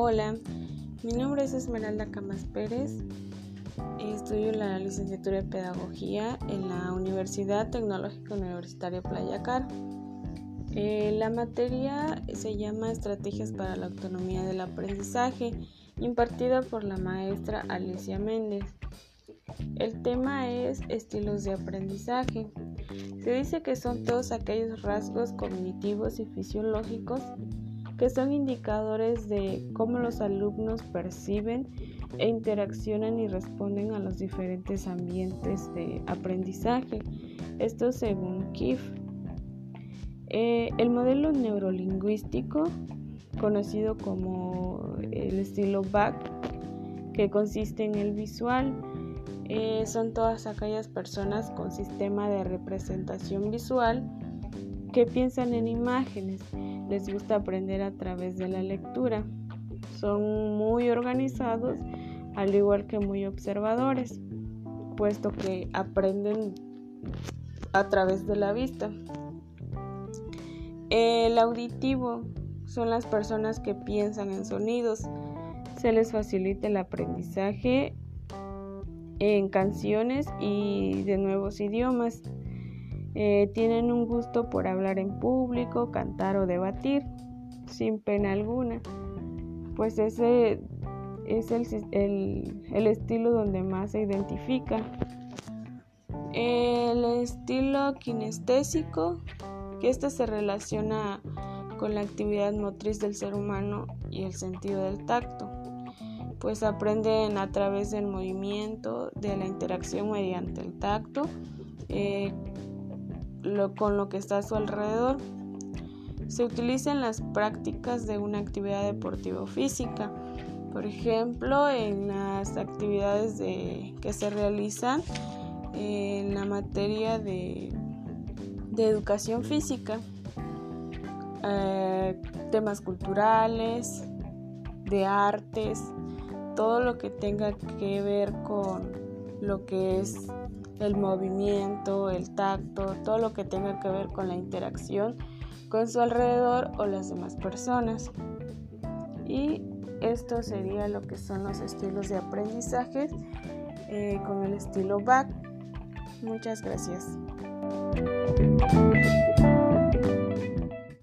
Hola, mi nombre es Esmeralda Camas Pérez. Estudio la licenciatura de Pedagogía en la Universidad Tecnológica Universitaria Playacar. Eh, la materia se llama Estrategias para la Autonomía del Aprendizaje, impartida por la maestra Alicia Méndez. El tema es estilos de aprendizaje. Se dice que son todos aquellos rasgos cognitivos y fisiológicos que son indicadores de cómo los alumnos perciben e interaccionan y responden a los diferentes ambientes de aprendizaje. Esto según KIF. Eh, el modelo neurolingüístico, conocido como el estilo BAC, que consiste en el visual, eh, son todas aquellas personas con sistema de representación visual que piensan en imágenes, les gusta aprender a través de la lectura, son muy organizados al igual que muy observadores, puesto que aprenden a través de la vista. El auditivo son las personas que piensan en sonidos, se les facilita el aprendizaje en canciones y de nuevos idiomas. Eh, tienen un gusto por hablar en público, cantar o debatir sin pena alguna, pues ese es el, el estilo donde más se identifica. El estilo kinestésico, que este se relaciona con la actividad motriz del ser humano y el sentido del tacto, pues aprenden a través del movimiento, de la interacción mediante el tacto, eh, con lo que está a su alrededor. Se utiliza en las prácticas de una actividad deportiva o física. Por ejemplo, en las actividades que se realizan en la materia de, educación física, eh, temas culturales, de artes, todo lo que tenga que ver con lo que es el movimiento, el tacto, todo lo que tenga que ver con la interacción con su alrededor o las demás personas. Y esto sería lo que son los estilos de aprendizaje eh, con el estilo BAC. Muchas gracias.